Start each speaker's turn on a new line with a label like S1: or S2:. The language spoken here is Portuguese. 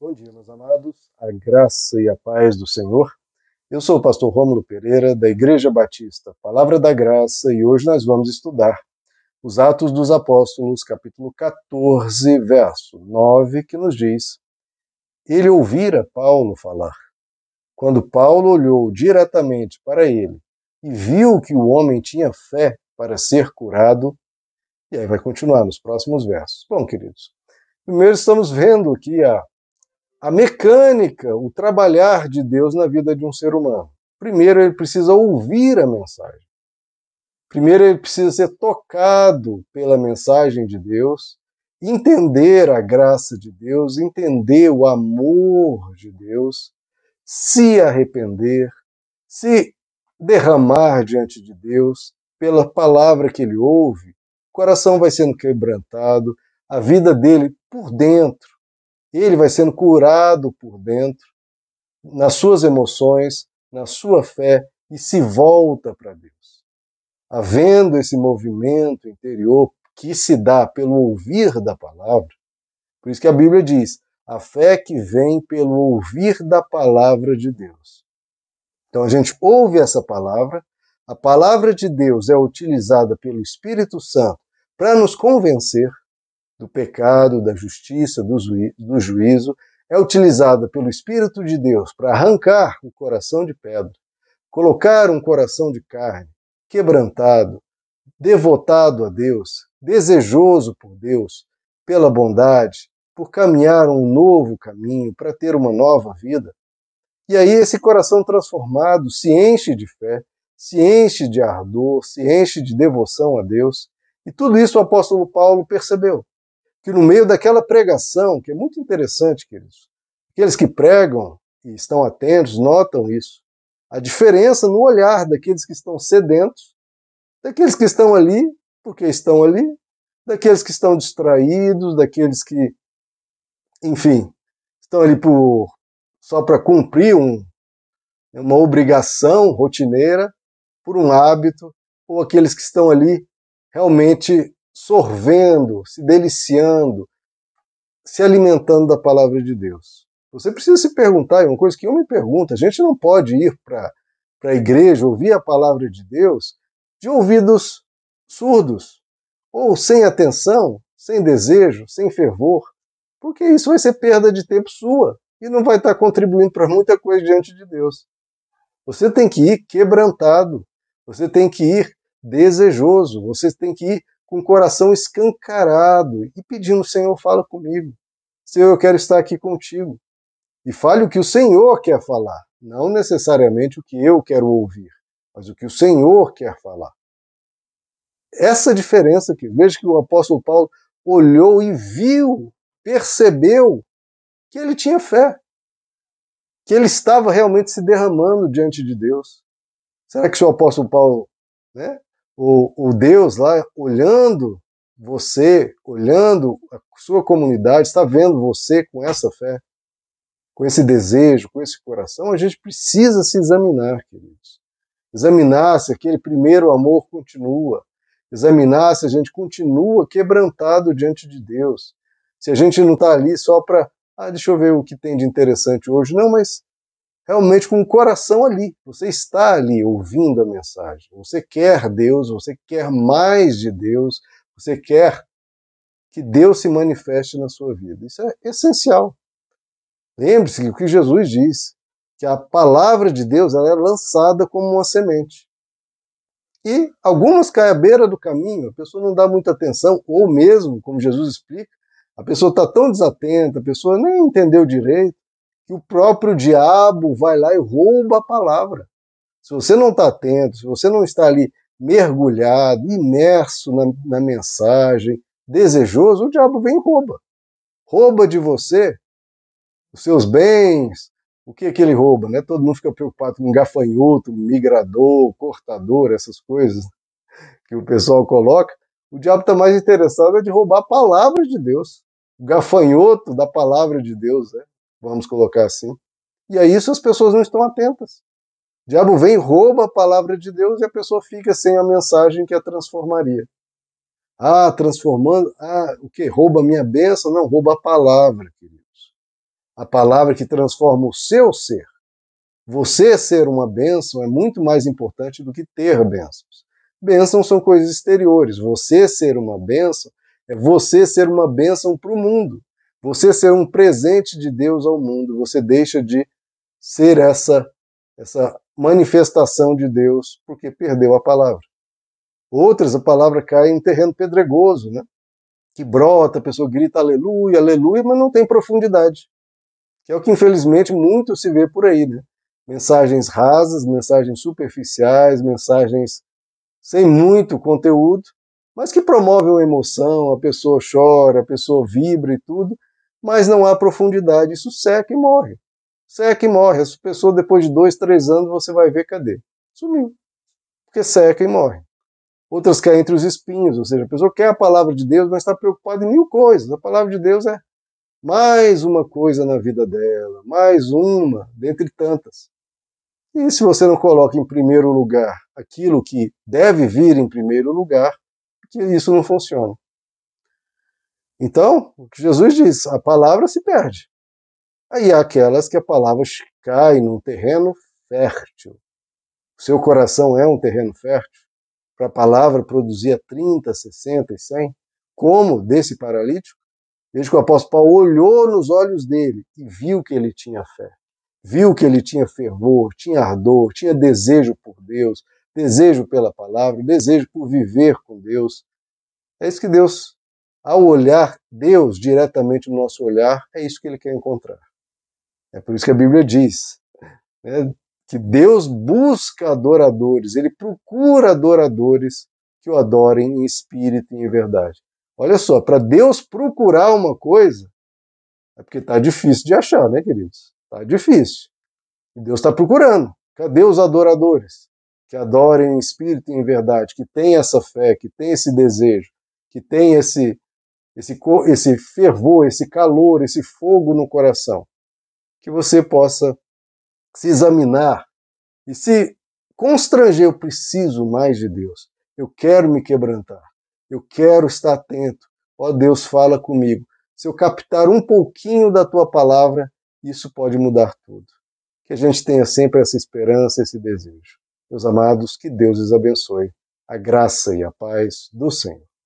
S1: Bom dia, meus amados. A graça e a paz do Senhor. Eu sou o pastor Rômulo Pereira, da Igreja Batista Palavra da Graça, e hoje nós vamos estudar os Atos dos Apóstolos, capítulo 14, verso 9, que nos diz: Ele ouvira Paulo falar. Quando Paulo olhou diretamente para ele e viu que o homem tinha fé para ser curado, e aí vai continuar nos próximos versos. Bom, queridos, primeiro estamos vendo aqui a a mecânica, o trabalhar de Deus na vida de um ser humano. Primeiro, ele precisa ouvir a mensagem. Primeiro, ele precisa ser tocado pela mensagem de Deus, entender a graça de Deus, entender o amor de Deus, se arrepender, se derramar diante de Deus pela palavra que ele ouve, o coração vai sendo quebrantado, a vida dele por dentro ele vai sendo curado por dentro, nas suas emoções, na sua fé e se volta para Deus. Havendo esse movimento interior que se dá pelo ouvir da palavra, por isso que a Bíblia diz: a fé que vem pelo ouvir da palavra de Deus. Então a gente ouve essa palavra, a palavra de Deus é utilizada pelo Espírito Santo para nos convencer do pecado, da justiça, do, do juízo, é utilizada pelo Espírito de Deus para arrancar o coração de pedra, colocar um coração de carne, quebrantado, devotado a Deus, desejoso por Deus, pela bondade, por caminhar um novo caminho, para ter uma nova vida. E aí esse coração transformado se enche de fé, se enche de ardor, se enche de devoção a Deus. E tudo isso o apóstolo Paulo percebeu que no meio daquela pregação, que é muito interessante, queridos, aqueles que pregam e estão atentos notam isso. A diferença no olhar daqueles que estão sedentos, daqueles que estão ali porque estão ali, daqueles que estão distraídos, daqueles que, enfim, estão ali por só para cumprir um, uma obrigação rotineira, por um hábito, ou aqueles que estão ali realmente sorvendo, se deliciando, se alimentando da palavra de Deus. Você precisa se perguntar, é uma coisa que eu me pergunto, a gente não pode ir para a igreja ouvir a palavra de Deus de ouvidos surdos, ou sem atenção, sem desejo, sem fervor, porque isso vai ser perda de tempo sua e não vai estar contribuindo para muita coisa diante de Deus. Você tem que ir quebrantado, você tem que ir desejoso, você tem que ir com o coração escancarado e pedindo: Senhor, fala comigo. Senhor, eu quero estar aqui contigo. E fale o que o Senhor quer falar, não necessariamente o que eu quero ouvir, mas o que o Senhor quer falar. Essa diferença aqui, veja que o apóstolo Paulo olhou e viu, percebeu que ele tinha fé, que ele estava realmente se derramando diante de Deus. Será que o apóstolo Paulo né, o, o Deus lá olhando você, olhando a sua comunidade, está vendo você com essa fé, com esse desejo, com esse coração, a gente precisa se examinar, queridos. Examinar se aquele primeiro amor continua, examinar se a gente continua quebrantado diante de Deus, se a gente não está ali só para, ah, deixa eu ver o que tem de interessante hoje, não, mas realmente com o coração ali. Você está ali ouvindo a mensagem. Você quer Deus, você quer mais de Deus, você quer que Deus se manifeste na sua vida. Isso é essencial. Lembre-se que o que Jesus disse, que a palavra de Deus ela é lançada como uma semente. E algumas caem à beira do caminho, a pessoa não dá muita atenção, ou mesmo, como Jesus explica, a pessoa está tão desatenta, a pessoa nem entendeu direito, que o próprio diabo vai lá e rouba a palavra. Se você não está atento, se você não está ali mergulhado, imerso na, na mensagem, desejoso, o diabo vem e rouba. Rouba de você os seus bens. O que é que ele rouba? Né? Todo mundo fica preocupado com gafanhoto, migrador, cortador, essas coisas que o pessoal coloca. O diabo está mais interessado é de roubar a palavra de Deus. O gafanhoto da palavra de Deus. Né? Vamos colocar assim. E a isso as pessoas não estão atentas. O diabo vem, rouba a palavra de Deus e a pessoa fica sem a mensagem que a transformaria. Ah, transformando, ah, o que? Rouba a minha bênção? Não, rouba a palavra, queridos. a palavra que transforma o seu ser. Você ser uma bênção é muito mais importante do que ter bênçãos. Bênçãos são coisas exteriores. Você ser uma bênção é você ser uma bênção para o mundo. Você ser um presente de Deus ao mundo. Você deixa de ser essa, essa manifestação de Deus porque perdeu a palavra. Outras, a palavra cai em terreno pedregoso, né? que brota, a pessoa grita aleluia, aleluia, mas não tem profundidade. Que é o que infelizmente muito se vê por aí, né? mensagens rasas, mensagens superficiais, mensagens sem muito conteúdo, mas que promovem uma emoção, a pessoa chora, a pessoa vibra e tudo, mas não há profundidade, isso seca e morre. Seca e morre. Essa pessoa, depois de dois, três anos, você vai ver cadê? Sumiu. Porque seca e morre. Outras caem entre os espinhos, ou seja, a pessoa quer a palavra de Deus, mas está preocupada em mil coisas. A palavra de Deus é mais uma coisa na vida dela, mais uma, dentre tantas. E se você não coloca em primeiro lugar aquilo que deve vir em primeiro lugar, que isso não funciona. Então, o que Jesus diz, a palavra se perde. Aí há aquelas que a palavra cai num terreno fértil. O seu coração é um terreno fértil para a palavra produzir a 30, 60 e 100, como desse paralítico. Veja que o apóstolo Paulo olhou nos olhos dele e viu que ele tinha fé viu que ele tinha fervor, tinha ardor, tinha desejo por Deus, desejo pela palavra, desejo por viver com Deus. É isso que Deus, ao olhar Deus diretamente no nosso olhar, é isso que ele quer encontrar. É por isso que a Bíblia diz né, que Deus busca adoradores, ele procura adoradores que o adorem em espírito e em verdade. Olha só, para Deus procurar uma coisa, é porque está difícil de achar, né, queridos? Tá difícil. E Deus está procurando. Cadê os adoradores? Que adorem em espírito e em verdade, que têm essa fé, que têm esse desejo, que têm esse, esse, esse fervor, esse calor, esse fogo no coração. Que você possa se examinar e se constranger. Eu preciso mais de Deus. Eu quero me quebrantar. Eu quero estar atento. Ó Deus, fala comigo. Se eu captar um pouquinho da tua palavra, isso pode mudar tudo. Que a gente tenha sempre essa esperança, esse desejo. Meus amados, que Deus os abençoe. A graça e a paz do Senhor.